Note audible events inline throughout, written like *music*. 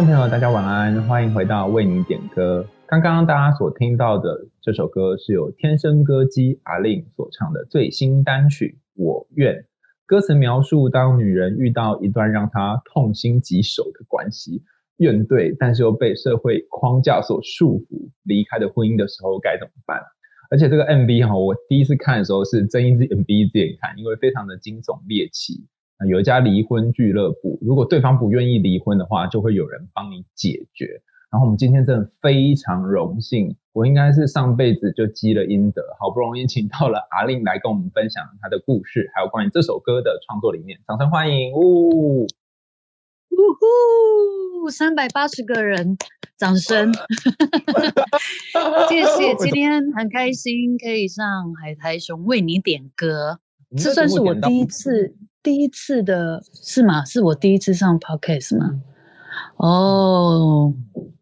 众朋友，大家晚安，欢迎回到为你点歌。刚刚大家所听到的这首歌是由天生歌姬 A-Lin 所唱的最新单曲《我愿》。歌词描述当女人遇到一段让她痛心疾首的关系，怨怼，但是又被社会框架所束缚，离开的婚姻的时候该怎么办？而且这个 MV 哈，我第一次看的时候是睁一只眼闭一只眼看，因为非常的惊悚猎奇。有一家离婚俱乐部，如果对方不愿意离婚的话，就会有人帮你解决。然后我们今天真的非常荣幸，我应该是上辈子就积了阴德，好不容易请到了 A-Lin 来跟我们分享他的故事，还有关于这首歌的创作理念。掌声欢迎！呜呜呼，三百八十个人，掌声！*laughs* 谢谢，今天很开心可以上海苔熊为你点歌，这算是我第一次。第一次的是吗？是我第一次上 podcast 吗？哦，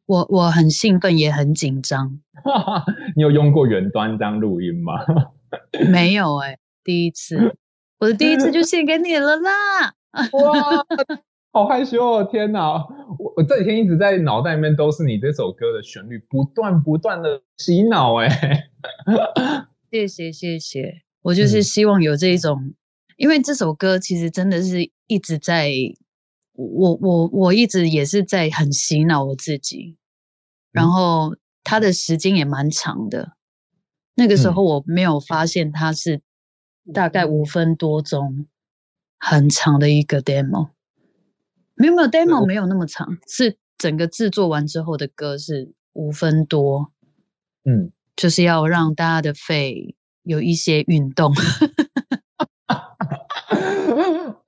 我我很兴奋，也很紧张。*laughs* 你有用过远端这样录音吗？*laughs* 没有哎、欸，第一次，我的第一次就献给你了啦！*laughs* 哇，好害羞哦！天哪，我我这几天一直在脑袋里面都是你这首歌的旋律，不断不断的洗脑哎、欸。谢谢谢谢，我就是希望有这一种。嗯因为这首歌其实真的是一直在，我我我一直也是在很洗脑我自己，然后它的时间也蛮长的，那个时候我没有发现它是大概五分多钟，很长的一个 demo，没有没有 demo 没有那么长，是整个制作完之后的歌是五分多，嗯，就是要让大家的肺有一些运动。*laughs*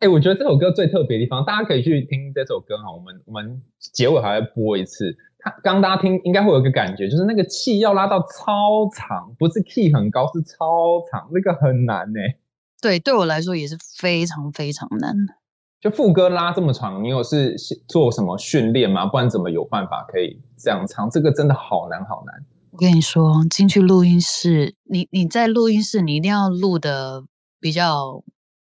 哎、欸，我觉得这首歌最特别的地方，大家可以去听这首歌哈。我们我们结尾还会播一次。他刚刚大家听应该会有一个感觉，就是那个气要拉到超长，不是 key 很高，是超长，那个很难呢。对，对我来说也是非常非常难。就副歌拉这么长，你有是做什么训练吗？不然怎么有办法可以这样唱？这个真的好难好难。我跟你说，进去录音室，你你在录音室，你一定要录的比较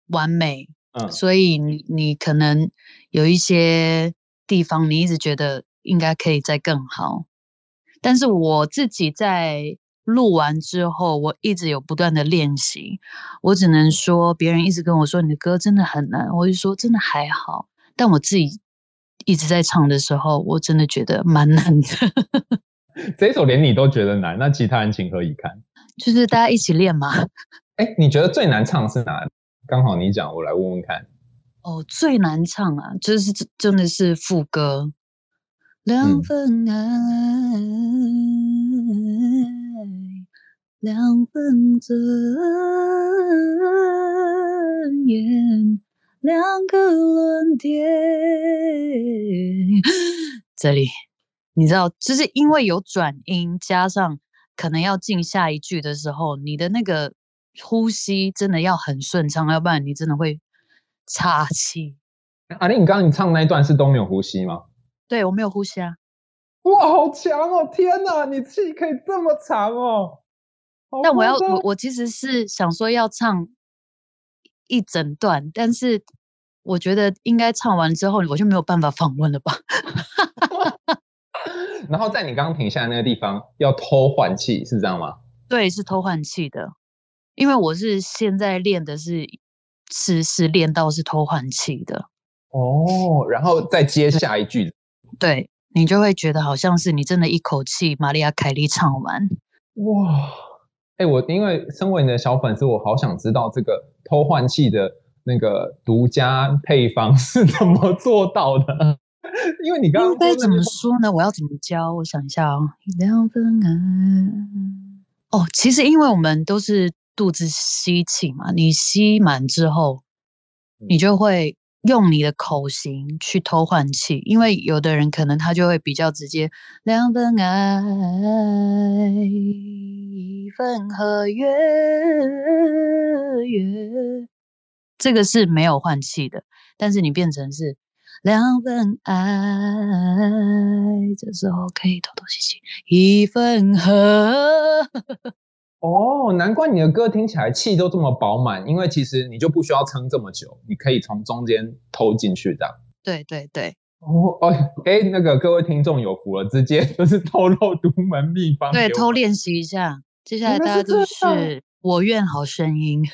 完美。嗯，所以你你可能有一些地方你一直觉得应该可以再更好，但是我自己在录完之后，我一直有不断的练习。我只能说，别人一直跟我说你的歌真的很难，我就说真的还好。但我自己一直在唱的时候，我真的觉得蛮难的。*laughs* 这一首连你都觉得难，那其他人情何以堪？就是大家一起练嘛。哎，你觉得最难唱是哪里？刚好你讲，我来问问看。哦，最难唱啊，就是真的是副歌。两份爱，嗯、两份尊严，两个论点。这里，你知道，就是因为有转音，加上可能要进下一句的时候，你的那个。呼吸真的要很顺畅，要不然你真的会岔气。A-Lin，你刚刚你唱那一段是都没有呼吸吗？对，我没有呼吸啊。哇，好强哦！天哪，你气可以这么长哦。但我要我我其实是想说要唱一整段，但是我觉得应该唱完之后我就没有办法访问了吧。*laughs* 然后在你刚刚停下来那个地方要偷换气，是这样吗？对，是偷换气的。因为我是现在练的是是是练到是偷换气的哦，然后再接下一句，对，你就会觉得好像是你真的一口气玛利亚凯莉唱完哇！哎、欸，我因为身为你的小粉丝，我好想知道这个偷换气的那个独家配方是怎么做到的？*laughs* 因为你刚刚该怎么说呢？我要怎么教？我想一下哦，两份爱哦，其实因为我们都是。肚子吸气嘛，你吸满之后，你就会用你的口型去偷换气，因为有的人可能他就会比较直接，两份爱，一份合约，约，这个是没有换气的，但是你变成是两份爱，这时候可以偷偷吸气，一份合。哦，难怪你的歌听起来气都这么饱满，因为其实你就不需要撑这么久，你可以从中间偷进去的。对对对。哦哦，哎，那个各位听众有福了，直接就是 *laughs* 透露独门秘方。对，偷练习一下。接下来大家都是我愿好声音。*laughs*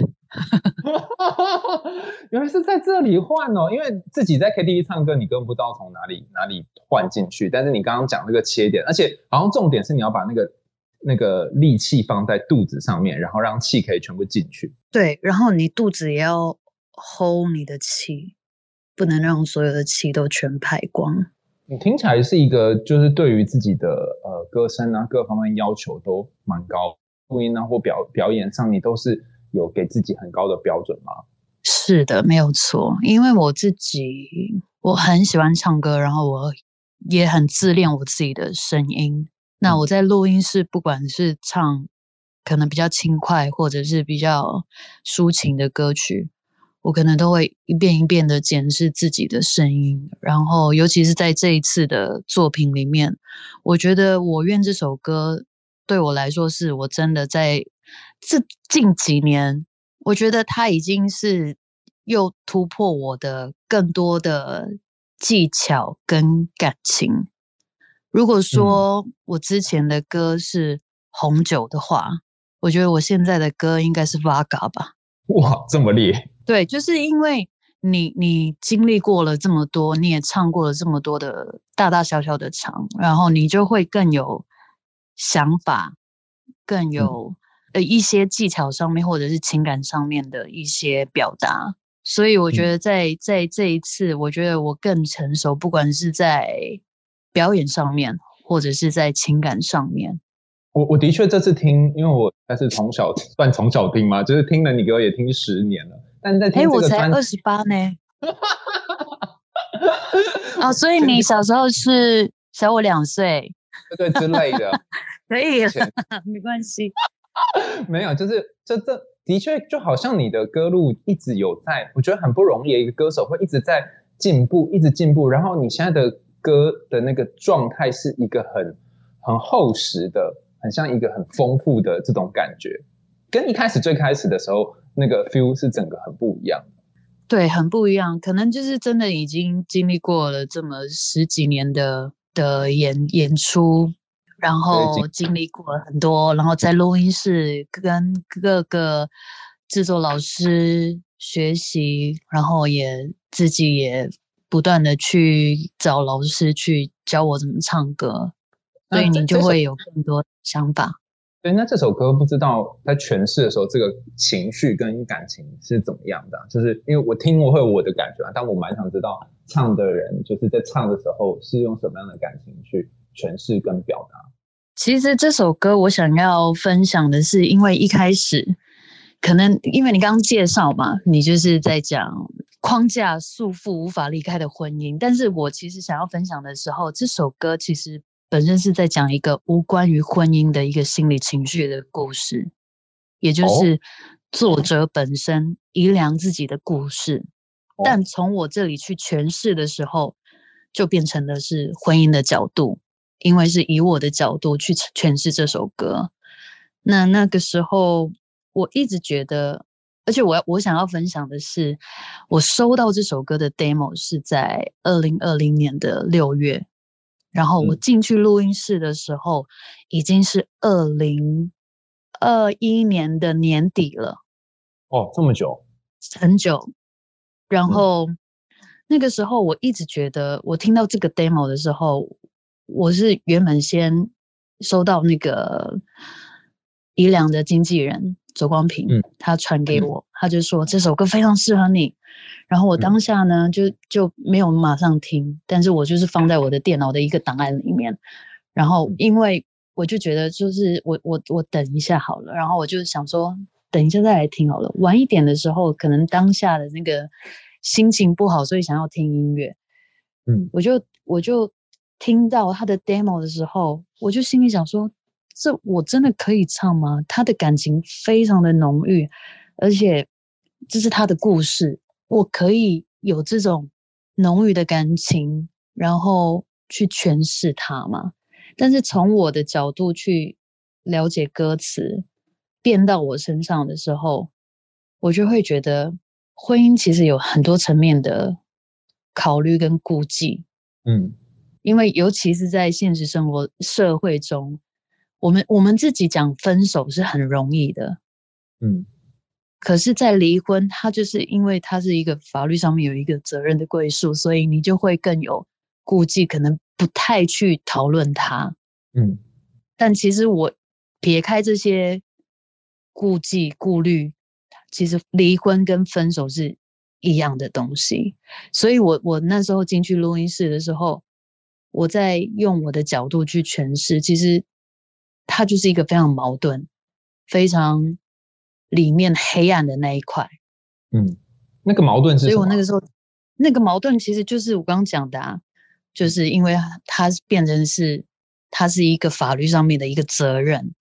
原来是在这里换哦，因为自己在 KTV 唱歌，你根本不知道从哪里哪里换进去。但是你刚刚讲那个切点，而且好像重点是你要把那个。那个力气放在肚子上面，然后让气可以全部进去。对，然后你肚子也要 hold 你的气，不能让所有的气都全排光。你听起来是一个，就是对于自己的呃歌声啊各方面要求都蛮高，录音啊或表表演上，你都是有给自己很高的标准吗？是的，没有错，因为我自己我很喜欢唱歌，然后我也很自恋我自己的声音。那我在录音室，不管是唱可能比较轻快，或者是比较抒情的歌曲，我可能都会一遍一遍的检视自己的声音。然后，尤其是在这一次的作品里面，我觉得《我愿》这首歌对我来说，是我真的在这近几年，我觉得它已经是又突破我的更多的技巧跟感情。如果说我之前的歌是红酒的话，嗯、我觉得我现在的歌应该是 Vodka 吧。哇，这么厉害！对，就是因为你你经历过了这么多，你也唱过了这么多的大大小小的场，然后你就会更有想法，更有呃一些技巧上面或者是情感上面的一些表达。所以我觉得在在这一次，我觉得我更成熟，不管是在。表演上面，或者是在情感上面，我我的确这次听，因为我还是从小算从小听嘛，就是听了你歌也听十年了，但是在听这个专辑，欸、我才二十八呢。*laughs* 哦，所以你小时候是小我两岁，对对之类的，可以了，*laughs* 没关系。没有，就是这这的确就好像你的歌路一直有在，我觉得很不容易，一个歌手会一直在进步，一直进步，然后你现在的。歌的那个状态是一个很很厚实的，很像一个很丰富的这种感觉，跟一开始最开始的时候那个 feel 是整个很不一样。对，很不一样，可能就是真的已经经历过了这么十几年的的演演出，然后经历过了很多，然后在录音室跟各个制作老师学习，然后也自己也。不断的去找老师去教我怎么唱歌，所以你就会有更多想法。对，那这首歌不知道在诠释的时候，这个情绪跟感情是怎么样的？就是因为我听我会有我的感觉啊，但我蛮想知道唱的人就是在唱的时候是用什么样的感情去诠释跟表达。其实这首歌我想要分享的是，因为一开始可能因为你刚刚介绍嘛，你就是在讲。框架束缚无法离开的婚姻，但是我其实想要分享的时候，这首歌其实本身是在讲一个无关于婚姻的一个心理情绪的故事，也就是作者本身宜良自己的故事。但从我这里去诠释的时候，就变成的是婚姻的角度，因为是以我的角度去诠释这首歌。那那个时候，我一直觉得。而且我要我想要分享的是，我收到这首歌的 demo 是在二零二零年的六月，然后我进去录音室的时候，嗯、已经是二零二一年的年底了。哦，这么久，很久。然后、嗯、那个时候，我一直觉得，我听到这个 demo 的时候，我是原本先收到那个宜良的经纪人。左光平，他传给我，他就说这首歌非常适合你。然后我当下呢，就就没有马上听，但是我就是放在我的电脑的一个档案里面。然后因为我就觉得，就是我我我等一下好了。然后我就想说，等一下再来听好了。晚一点的时候，可能当下的那个心情不好，所以想要听音乐。嗯，我就我就听到他的 demo 的时候，我就心里想说：这我真的可以唱吗？他的感情非常的浓郁，而且这是他的故事，我可以有这种浓郁的感情，然后去诠释它吗？但是从我的角度去了解歌词，变到我身上的时候，我就会觉得婚姻其实有很多层面的考虑跟顾忌。嗯，因为尤其是在现实生活社会中，我们我们自己讲分手是很容易的，嗯，可是，在离婚，它就是因为它是一个法律上面有一个责任的归属，所以你就会更有顾忌，可能。不太去讨论它，嗯，但其实我撇开这些顾忌顾虑，其实离婚跟分手是一样的东西。所以我我那时候进去录音室的时候，我在用我的角度去诠释，其实它就是一个非常矛盾、非常里面黑暗的那一块。嗯，那个矛盾是什么？所以我那个时候那个矛盾其实就是我刚刚讲的啊。就是因为它变成是，它是一个法律上面的一个责任。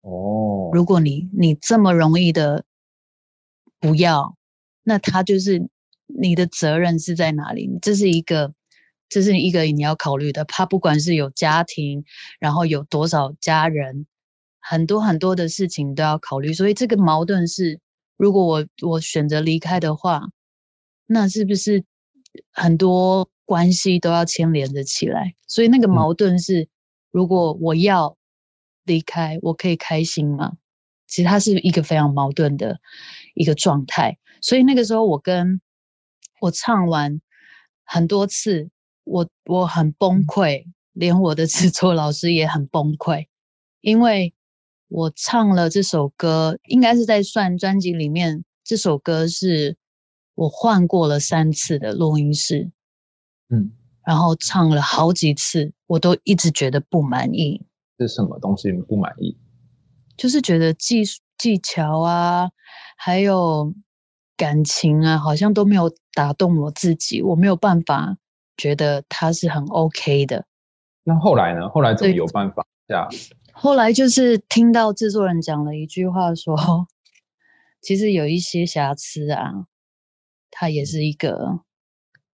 哦，如果你你这么容易的不要，那他就是你的责任是在哪里？这是一个，这是一个你要考虑的。他不管是有家庭，然后有多少家人，很多很多的事情都要考虑。所以这个矛盾是，如果我我选择离开的话，那是不是很多？关系都要牵连着起来，所以那个矛盾是：如果我要离开，我可以开心吗？其实它是一个非常矛盾的一个状态。所以那个时候，我跟我唱完很多次，我我很崩溃，连我的制作老师也很崩溃，因为我唱了这首歌，应该是在算专辑里面，这首歌是我换过了三次的录音室。嗯，然后唱了好几次，我都一直觉得不满意。是什么东西不满意？就是觉得技技巧啊，还有感情啊，好像都没有打动我自己。我没有办法觉得他是很 OK 的。那后来呢？后来怎么有办法？这样。*laughs* 后来就是听到制作人讲了一句话说，说 *laughs* 其实有一些瑕疵啊，它也是一个。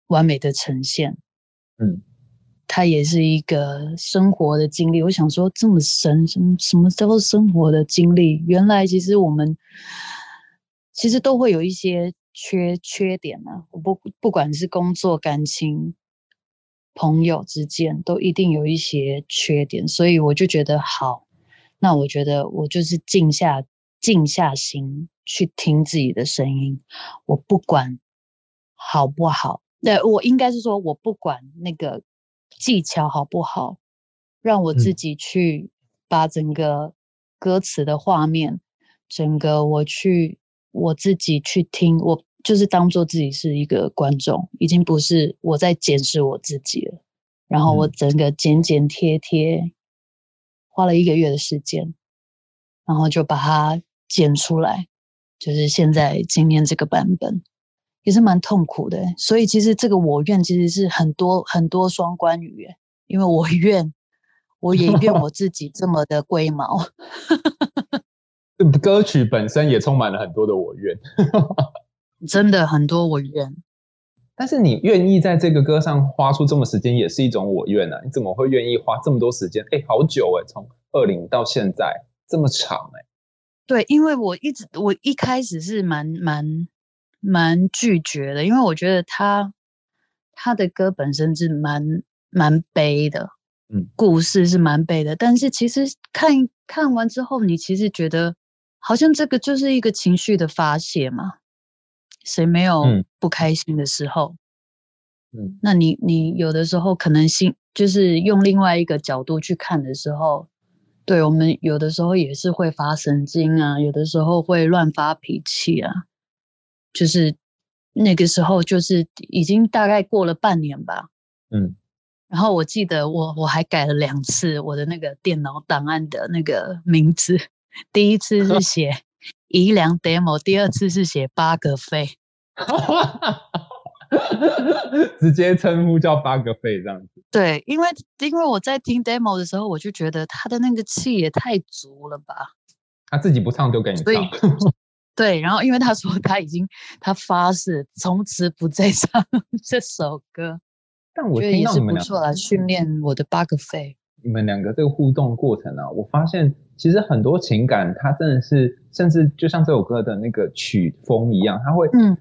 完美的呈现，嗯，它也是一个生活的经历。我想说，这么深，什么什么叫做生活的经历？原来其实我们其实都会有一些缺缺点啊。不不管是工作、感情、朋友之间，都一定有一些缺点。所以我就觉得好，那我觉得我就是静下静下心去听自己的声音，我不管好不好。那，我应该是说，我不管那个技巧好不好，让我自己去把整个歌词的画面，嗯、整个我去我自己去听，我就是当做自己是一个观众，已经不是我在检视我自己了。然后我整个剪剪贴贴，花了一个月的时间，然后就把它剪出来，就是现在今天这个版本。也是蛮痛苦的，所以其实这个我愿其实是很多很多双关语，因为我愿，我也愿我自己这么的龟毛。*laughs* 歌曲本身也充满了很多的我愿，真的很多我愿。但是你愿意在这个歌上花出这么时间，也是一种我愿啊！你怎么会愿意花这么多时间？哎，好久哎，从二零到现在这么长哎。对，因为我一直我一开始是蛮蛮。蛮拒绝的，因为我觉得他他的歌本身是蛮蛮悲的，嗯，故事是蛮悲的。但是其实看看完之后，你其实觉得好像这个就是一个情绪的发泄嘛。谁没有不开心的时候？嗯，那你你有的时候可能心就是用另外一个角度去看的时候，对，我们有的时候也是会发神经啊，有的时候会乱发脾气啊。就是那个时候，就是已经大概过了半年吧。嗯，然后我记得我我还改了两次我的那个电脑档案的那个名字，*laughs* 第一次是写宜良 demo，第二次是写八个废。*laughs* 直接称呼叫八个费这样子。对，因为因为我在听 demo 的时候，我就觉得他的那个气也太足了吧。他自己不唱就给你唱。对，然后因为他说他已经他发誓从此不再唱这首歌。但我觉得也是不错来训练我的八个费。你们两个这个互动过程啊，我发现其实很多情感，它真的是，甚至就像这首歌的那个曲风一样，它会嗯，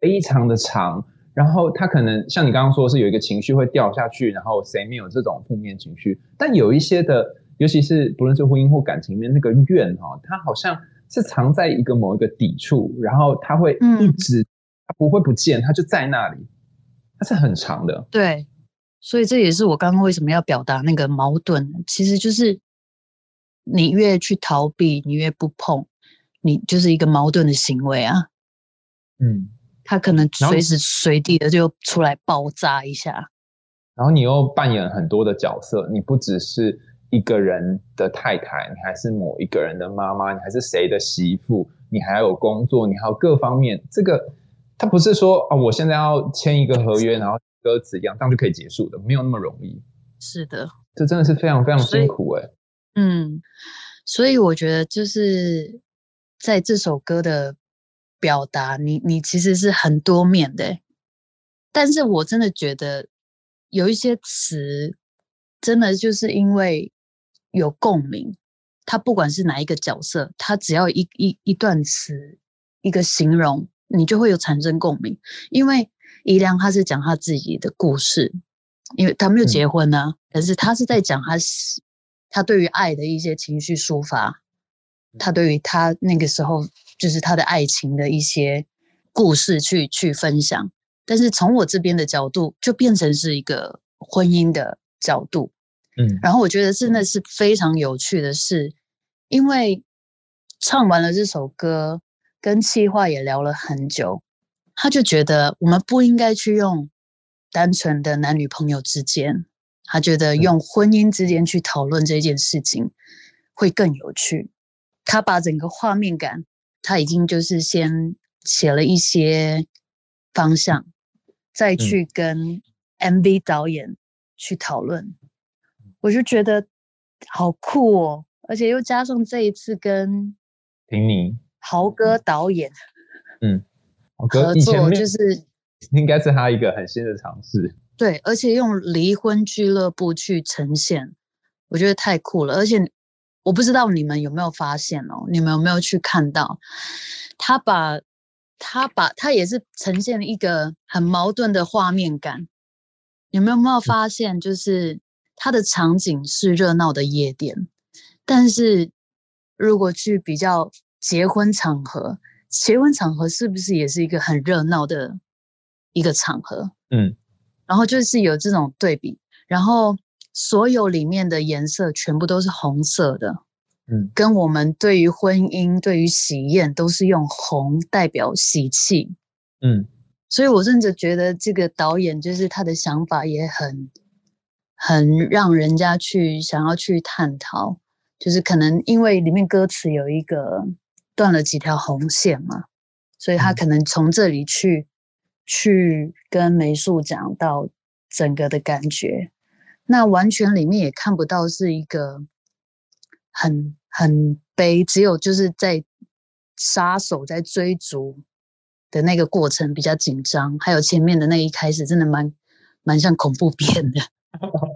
非常的长，然后它可能像你刚刚说是有一个情绪会掉下去，然后谁没有这种负面情绪？但有一些的，尤其是不论是婚姻或感情里面那个怨哈，它好像是藏在一个某一个底处，然后它会一直，它不会不见，它就在那里，它是很长的，对。所以这也是我刚刚为什么要表达那个矛盾，其实就是你越去逃避，你越不碰，你就是一个矛盾的行为啊。嗯，他可能随时随地的就出来爆炸一下。然后你又扮演很多的角色，你不只是一个人的太太，你还是某一个人的妈妈，你还是谁的媳妇，你还有工作，你还有各方面。这个他不是说啊，我现在要签一个合约，然后。歌词一样，这样就可以结束的，没有那么容易。是的，这真的是非常非常辛苦哎。嗯，所以我觉得就是在这首歌的表达，你你其实是很多面的。但是我真的觉得有一些词，真的就是因为有共鸣，它不管是哪一个角色，它只要一一一段词，一个形容，你就会有产生共鸣，因为。伊良他是讲他自己的故事，因为他没有结婚呢、啊，但、嗯、是他是在讲他他对于爱的一些情绪抒发，他对于他那个时候就是他的爱情的一些故事去去分享。但是从我这边的角度，就变成是一个婚姻的角度，嗯，然后我觉得真的是非常有趣的是，因为唱完了这首歌，跟气话也聊了很久。他就觉得我们不应该去用单纯的男女朋友之间，他觉得用婚姻之间去讨论这件事情会更有趣。他把整个画面感，他已经就是先写了一些方向，再去跟 MV 导演去讨论。我就觉得好酷哦，而且又加上这一次跟平尼豪哥导演，嗯。合作就是 *laughs* 应该是他一个很新的尝试，对，而且用离婚俱乐部去呈现，我觉得太酷了。而且我不知道你们有没有发现哦，你们有没有去看到他把他把他也是呈现了一个很矛盾的画面感。有没有没有发现，就是他的场景是热闹的夜店，但是如果去比较结婚场合。结婚场合是不是也是一个很热闹的一个场合？嗯，然后就是有这种对比，然后所有里面的颜色全部都是红色的，嗯，跟我们对于婚姻、对于喜宴都是用红代表喜气，嗯，所以我甚至觉得这个导演就是他的想法也很很让人家去想要去探讨，就是可能因为里面歌词有一个。断了几条红线嘛，所以他可能从这里去、嗯、去跟美术讲到整个的感觉，那完全里面也看不到是一个很很悲，只有就是在杀手在追逐的那个过程比较紧张，还有前面的那一开始真的蛮蛮像恐怖片的。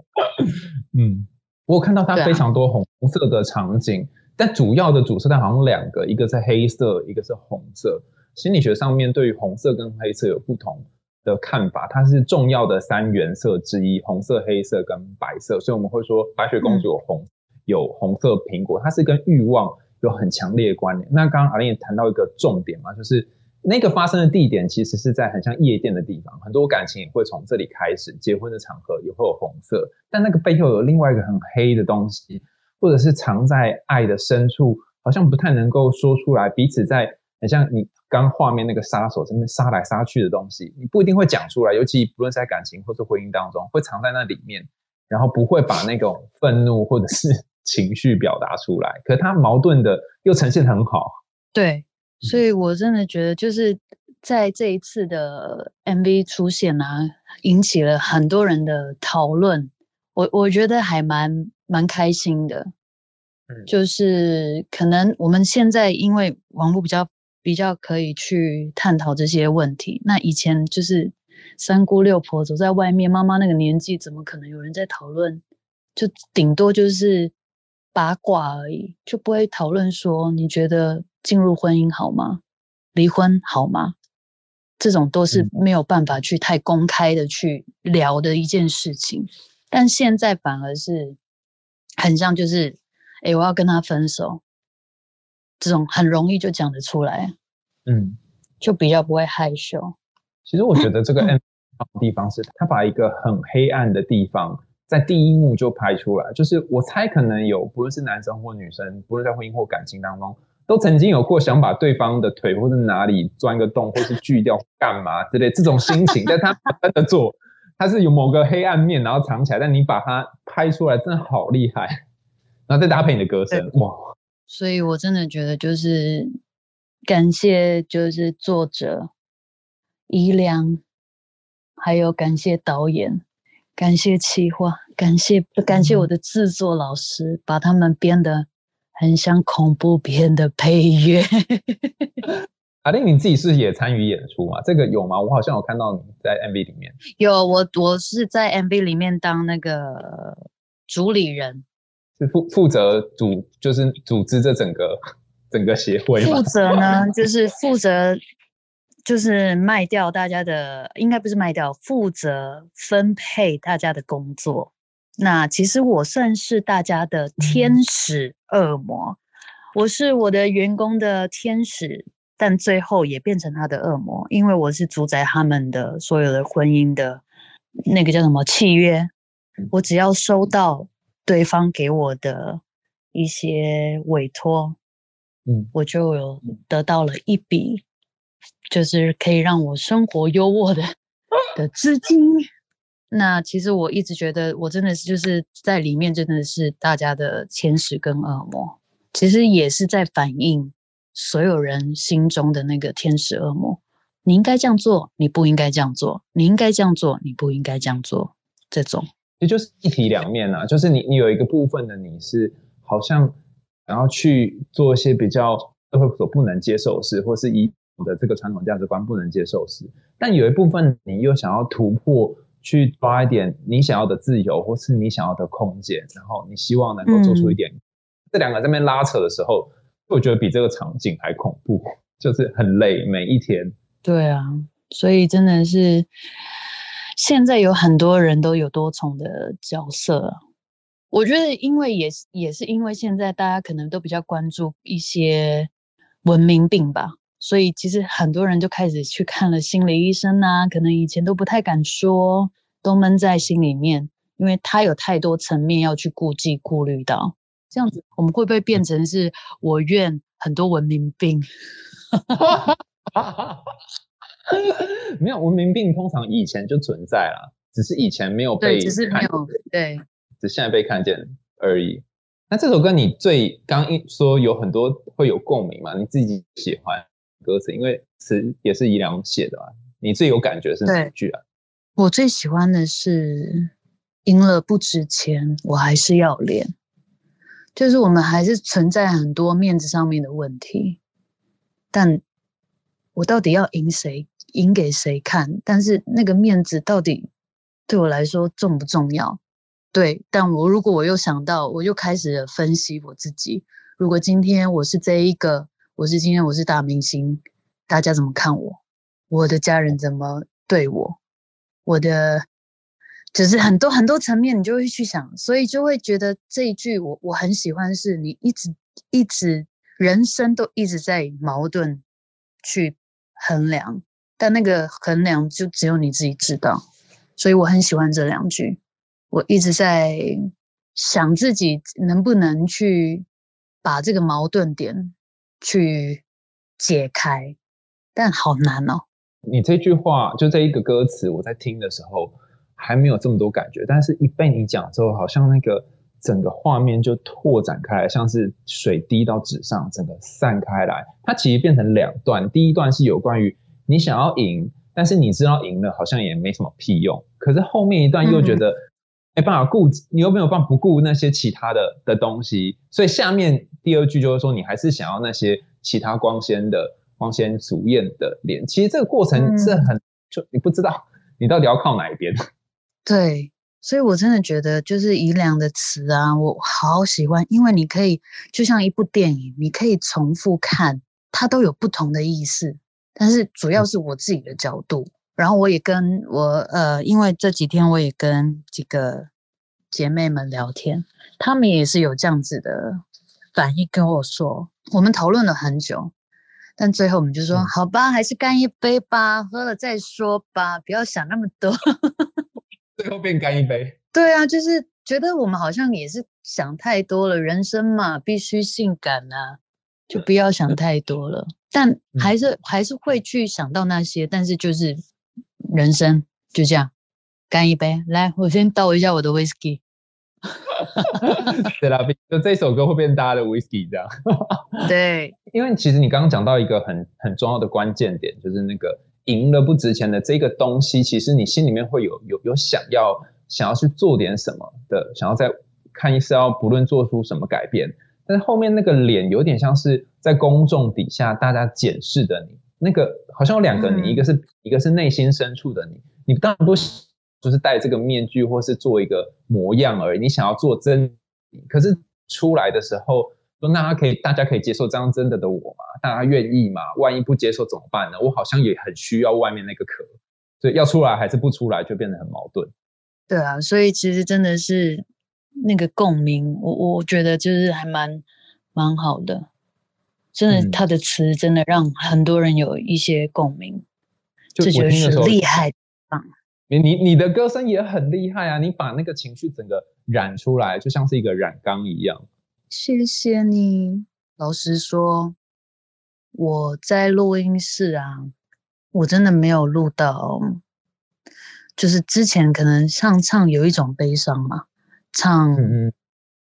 *laughs* 嗯，我有看到他非常多红色的场景。但主要的主色调好像两个，一个是黑色，一个是红色。心理学上面对于红色跟黑色有不同的看法，它是重要的三原色之一，红色、黑色跟白色。所以我们会说白雪公主有红、嗯、有红色苹果，它是跟欲望有很强烈的关联。那刚刚 A-Lin 也谈到一个重点嘛，就是那个发生的地点其实是在很像夜店的地方，很多感情也会从这里开始，结婚的场合也会有红色，但那个背后有另外一个很黑的东西。或者是藏在爱的深处，好像不太能够说出来。彼此在很像你刚画面那个杀手这边杀来杀去的东西，你不一定会讲出来。尤其不论在感情或是婚姻当中，会藏在那里面，然后不会把那种愤怒或者是情绪表达出来。可他矛盾的又呈现很好。对，所以我真的觉得就是在这一次的 MV 出现啊，引起了很多人的讨论，我我觉得还蛮蛮开心的。嗯，就是可能我们现在因为网络比较比较可以去探讨这些问题，那以前就是三姑六婆走在外面，妈妈那个年纪，怎么可能有人在讨论？就顶多就是八卦而已，就不会讨论说你觉得进入婚姻好吗？离婚好吗？这种都是没有办法去太公开的去聊的一件事情，但现在反而是很像就是，哎，我要跟他分手，这种很容易就讲得出来，嗯，就比较不会害羞。其实我觉得这个 MV 的地方是，他把一个很黑暗的地方在第一幕就拍出来，就是我猜可能有不论是男生或女生，不论在婚姻或感情当中。都曾经有过想把对方的腿或者哪里钻个洞，或是锯掉干嘛之类这种心情，但他真的做，他是有某个黑暗面，然后藏起来，但你把它拍出来，真的好厉害，*laughs* 然后再搭配你的歌声，哇！所以我真的觉得就是感谢，就是作者宜良，还有感谢导演，感谢企划，感谢感谢我的制作老师，把他们编的。很像恐怖片的配乐。*laughs* 阿玲，你自己是也参与演出吗？这个有吗？我好像有看到你在 MV 里面。有，我我是在 MV 里面当那个主理人，是负负责组，就是组织这整个 *laughs* 整个协会。负责呢，*laughs* 就是负责，就是卖掉大家的，应该不是卖掉，负责分配大家的工作。那其实我算是大家的天使恶魔，我是我的员工的天使，但最后也变成他的恶魔，因为我是主宰他们的所有的婚姻的那个叫什么契约，我只要收到对方给我的一些委托，嗯，我就有得到了一笔，就是可以让我生活优渥的 *laughs* 的资金。那其实我一直觉得，我真的是就是在里面真的是大家的天使跟恶魔，其实也是在反映所有人心中的那个天使恶魔。你应该这样做，你不应该这样做；你应该这样做，你不应该这样做。这种也就是一体两面啊，就是你你有一个部分的你是好像然后去做一些比较社会所不能接受的事，或是以的这个传统价值观不能接受的事，但有一部分你又想要突破。去抓一点你想要的自由，或是你想要的空间，然后你希望能够做出一点。嗯、这两个在那边拉扯的时候，我觉得比这个场景还恐怖，就是很累，每一天。对啊，所以真的是现在有很多人都有多重的角色。我觉得，因为也是也是因为现在大家可能都比较关注一些文明病吧。所以其实很多人就开始去看了心理医生啊，可能以前都不太敢说，都闷在心里面，因为他有太多层面要去顾忌、顾虑到。这样子，我们会不会变成是我怨很多文明病？*laughs* 没有文明病，通常以前就存在了，只是以前没有被，对，只是没有，对，只现在被看见而已。那这首歌你最刚一说有很多会有共鸣嘛？你自己喜欢？歌词，因为词也是宜良写的嘛，你最有感觉是哪句啊？我最喜欢的是“赢了不值钱，我还是要脸”，就是我们还是存在很多面子上面的问题，但我到底要赢谁，赢给谁看？但是那个面子到底对我来说重不重要？对，但我如果我又想到，我又开始分析我自己，如果今天我是这一个。我是今天我是大明星，大家怎么看我？我的家人怎么对我？我的就是很多很多层面，你就会去想，所以就会觉得这一句我我很喜欢，是你一直一直人生都一直在矛盾去衡量，但那个衡量就只有你自己知道，所以我很喜欢这两句。我一直在想自己能不能去把这个矛盾点。去解开，但好难哦。你这句话就这一个歌词，我在听的时候还没有这么多感觉，但是一被你讲之后，好像那个整个画面就拓展开来，像是水滴到纸上，整个散开来。它其实变成两段，第一段是有关于你想要赢，但是你知道赢了好像也没什么屁用。可是后面一段又觉得没办法顾，你又没有办法不顾那些其他的的东西，所以下面第二句就是说，你还是想要那些其他光鲜的、光鲜俗艳的脸。其实这个过程是很，就你不知道你到底要靠哪一边。对。所以，我真的觉得就是宜良的词啊，我好喜欢，因为你可以就像一部电影，你可以重复看，它都有不同的意思。但是主要是我自己的角度，然后我也跟我呃，因为这几天我也跟几个姐妹们聊天，她们也是有这样子的反应跟我说，我们讨论了很久，但最后我们就说，好吧，还是干一杯吧，喝了再说吧，不要想那么多。*laughs* 最后变干一杯。对啊，就是觉得我们好像也是想太多了，人生嘛，必须性感啊，就不要想太多了。但还是、嗯、还是会去想到那些，但是就是人生就这样，干一杯。来，我先倒一下我的 whisky。*laughs* 对啦，就这首歌会变大家的 whisky 这样。*laughs* 对，因为其实你刚刚讲到一个很很重要的关键点，就是那个。赢了不值钱的这个东西，其实你心里面会有有有想要想要去做点什么的，想要在看一次要不论做出什么改变，但是后面那个脸有点像是在公众底下大家检视的你，那个好像有两个你，嗯、一个是一个是内心深处的你，你当然不就是戴这个面具或是做一个模样而已，你想要做真，可是出来的时候。说那他可以，大家可以接受这样真的的我吗？大家愿意吗？万一不接受怎么办呢？我好像也很需要外面那个壳，所以要出来还是不出来，就变得很矛盾。对啊，所以其实真的是那个共鸣，我我觉得就是还蛮蛮好的。真的，他的词真的让很多人有一些共鸣，就、这就是厉害啊！你你你的歌声也很厉害啊！你把那个情绪整个染出来，就像是一个染缸一样。谢谢你。老实说，我在录音室啊，我真的没有录到。就是之前可能唱唱有一种悲伤嘛，唱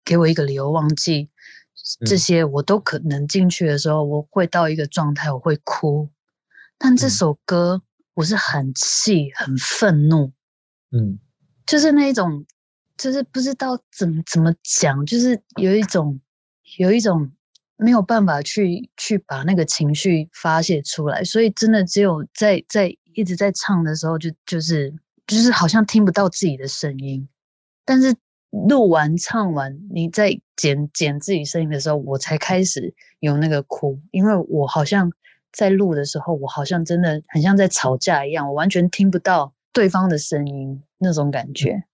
给我一个理由忘记，这些我都可能进去的时候，我会到一个状态，我会哭。但这首歌我是很气、很愤怒，嗯，就是那一种。就是不知道怎么怎么讲，就是有一种有一种没有办法去去把那个情绪发泄出来，所以真的只有在在一直在唱的时候就，就是就是好像听不到自己的声音。但是录完唱完，你在剪剪自己声音的时候，我才开始有那个哭，因为我好像在录的时候，我好像真的很像在吵架一样，我完全听不到对方的声音那种感觉。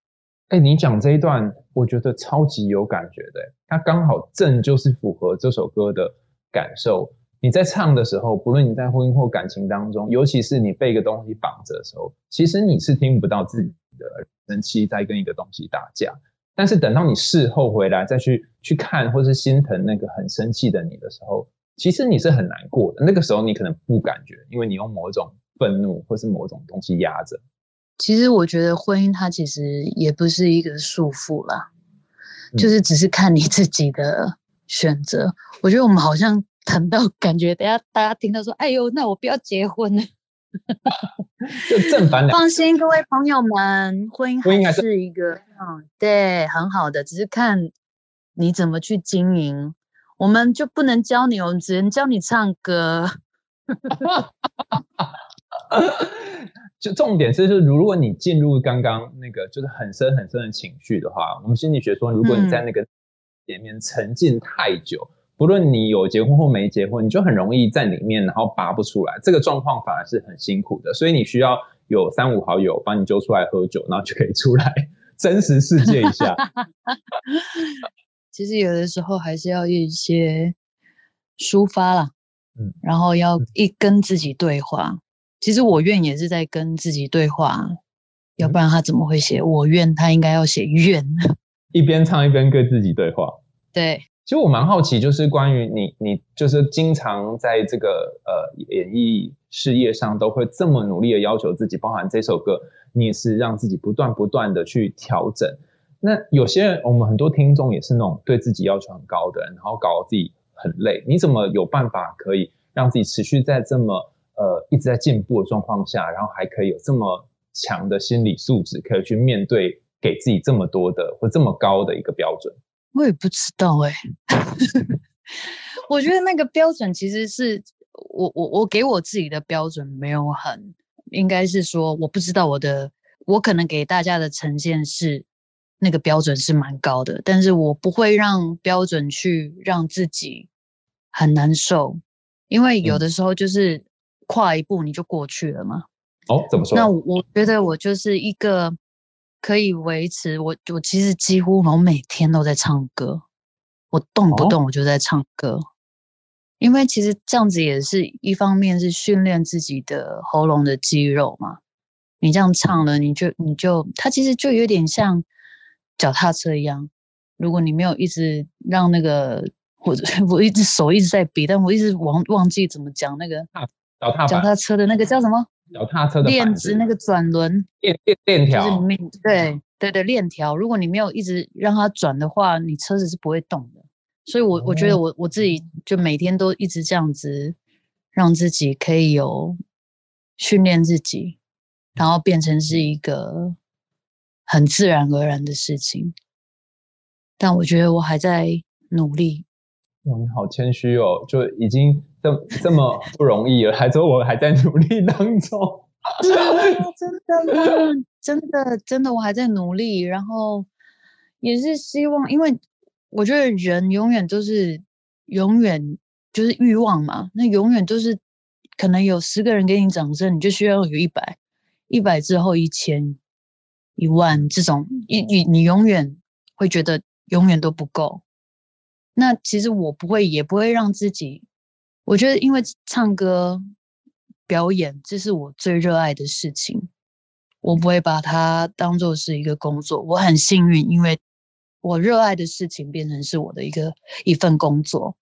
哎，你讲这一段，我觉得超级有感觉的。它刚好正就是符合这首歌的感受。你在唱的时候，不论你在婚姻或感情当中，尤其是你被一个东西绑着的时候，其实你是听不到自己的生气在跟一个东西打架。但是等到你事后回来再去去看，或是心疼那个很生气的你的时候，其实你是很难过的。那个时候你可能不感觉，因为你用某种愤怒或是某种东西压着。其实我觉得婚姻它其实也不是一个束缚啦，嗯、就是只是看你自己的选择。我觉得我们好像谈到感觉，等下大家听到说：“哎呦，那我不要结婚了。*laughs* ”就正反两。放心，各位朋友们，婚姻还是一个嗯，对，很好的，只是看你怎么去经营。我们就不能教你，我们只能教你唱歌。*laughs* *laughs* 就重点是，就是如果你进入刚刚那个就是很深很深的情绪的话，我们心理学说，如果你在那个里面沉浸太久，嗯、不论你有结婚或没结婚，你就很容易在里面，然后拔不出来。这个状况反而是很辛苦的，所以你需要有三五好友帮你揪出来喝酒，然后就可以出来真实世界一下。*laughs* 其实有的时候还是要一些抒发啦，嗯，然后要一跟自己对话。其实我愿也是在跟自己对话，要不然他怎么会写我愿？他应该要写愿。*laughs* 一边唱一边跟自己对话。对，其实我蛮好奇，就是关于你，你就是经常在这个呃演艺事业上都会这么努力的要求自己，包含这首歌，你也是让自己不断不断的去调整。那有些人，我们很多听众也是那种对自己要求很高的人，然后搞得自己很累。你怎么有办法可以让自己持续在这么？呃一直在进步的状况下，然后还可以有这么强的心理素质，可以去面对给自己这么多的或这么高的一个标准？我也不知道哎、*laughs* 我觉得那个标准其实是我我我给我自己的标准没有很，应该是说我不知道我的，我可能给大家的呈现是那个标准是蛮高的，但是我不会让标准去让自己很难受，因为有的时候就是跨一步你就过去了嘛。哦，怎么说？那我我觉得我就是一个。可以维持我，我其实几乎我每天都在唱歌，我动不动我就在唱歌，哦、因为其实这样子也是一方面是训练自己的喉咙的肌肉嘛。你这样唱了，你就你就它其实就有点像脚踏车一样，如果你没有一直让那个或者我，*laughs* 我一直手一直在比，但我一直忘忘记怎么讲那个脚踏脚踏车的那个叫什么？脚踏车的链子那个转轮链链链条，对对对链条。如果你没有一直让它转的话，你车子是不会动的。所以我，我我觉得我我自己就每天都一直这样子，让自己可以有训练自己，然后变成是一个很自然而然的事情。但我觉得我还在努力。哇，你好谦虚哦，就已经这这么不容易了，还说我还在努力当中。真的，真的，真的，真的，我还在努力。然后也是希望，因为我觉得人永远都是永远就是欲望嘛，那永远都是可能有十个人给你掌声，你就需要有一百，一百之后一千、一万这种，你你你永远会觉得永远都不够。那其实我不会，也不会让自己。我觉得，因为唱歌、表演，这是我最热爱的事情，我不会把它当做是一个工作。我很幸运，因为我热爱的事情变成是我的一个一份工作，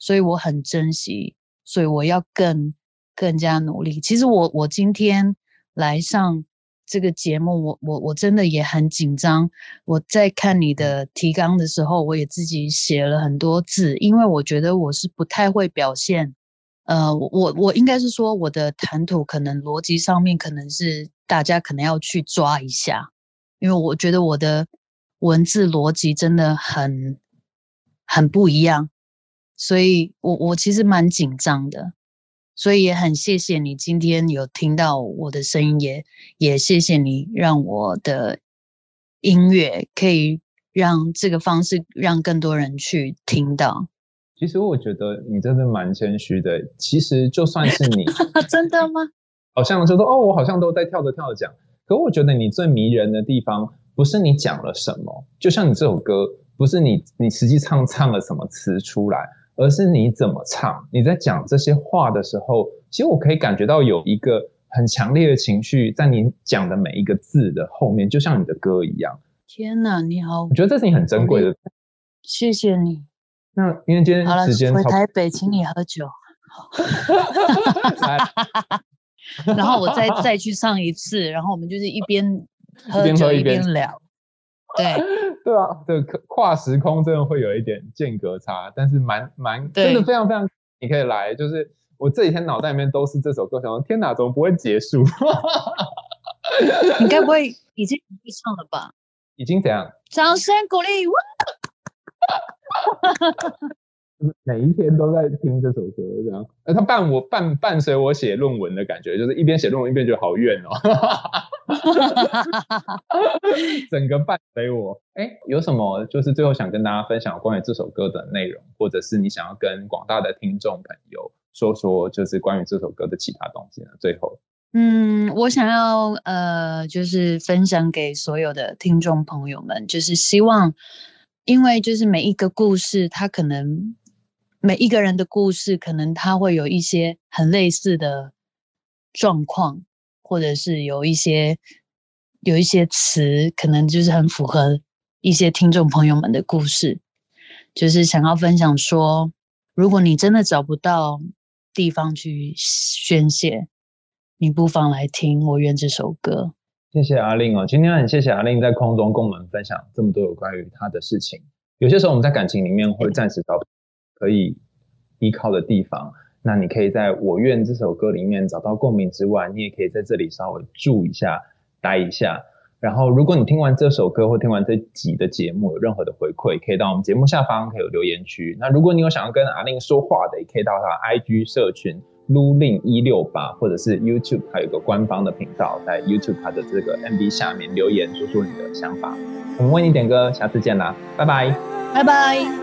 所以我很珍惜，所以我要更更加努力。其实我我今天来上。这个节目，我我我真的也很紧张。我在看你的提纲的时候，我也自己写了很多字，因为我觉得我是不太会表现。呃，我我应该是说，我的谈吐可能逻辑上面可能是大家可能要去抓一下，因为我觉得我的文字逻辑真的很很不一样，所以我我其实蛮紧张的。所以也很谢谢你今天有听到我的声音，也也谢谢你让我的音乐可以让这个方式让更多人去听到。其实我觉得你真的蛮谦虚的。其实就算是你，*laughs* 真的吗？好像就说哦，我好像都在跳着跳着讲。可我觉得你最迷人的地方，不是你讲了什么，就像你这首歌，不是你你实际唱唱了什么词出来。而是你怎么唱？你在讲这些话的时候，其实我可以感觉到有一个很强烈的情绪在你讲的每一个字的后面，就像你的歌一样。天哪，你好！我觉得这是你很珍贵的。谢谢你。那因为今天时间好了，回台北请你喝酒。*laughs* *laughs* 然后我再再去上一次，然后我们就是一边喝酒一边聊。对 *laughs* 对啊，对，跨时空真的会有一点间隔差，但是蛮蛮真的非常非常，你可以来。就是我这几天脑袋里面都是这首歌，想说天哪，怎么不会结束？*laughs* 你该不会已经会唱了吧？已经怎样？掌声鼓励！*laughs* 每一天都在听这首歌，这样，呃，他伴我伴伴随我写论文的感觉，就是一边写论文一边觉得好怨哦，*laughs* 整个伴随我。哎，有什么就是最后想跟大家分享关于这首歌的内容，或者是你想要跟广大的听众朋友说说，就是关于这首歌的其他东西呢？最后，嗯，我想要呃，就是分享给所有的听众朋友们，就是希望，因为就是每一个故事，它可能。每一个人的故事，可能他会有一些很类似的状况，或者是有一些有一些词，可能就是很符合一些听众朋友们的故事，就是想要分享说，如果你真的找不到地方去宣泄，你不妨来听《我愿》这首歌。谢谢阿令哦，今天很谢谢阿令在空中跟我们分享这么多有关于他的事情。有些时候我们在感情里面会暂时找。可以依靠的地方，那你可以在我愿这首歌里面找到共鸣之外，你也可以在这里稍微住一下、待一下。然后，如果你听完这首歌或听完这集的节目有任何的回馈，可以到我们节目下方可以有留言区。那如果你有想要跟阿令说话的，也可以到他 IG 社群 lu 令一六八，或者是 YouTube，还有个官方的频道，在 YouTube 他的这个 MV 下面留言，说说你的想法。我们为你点歌，下次见啦，拜拜，拜拜。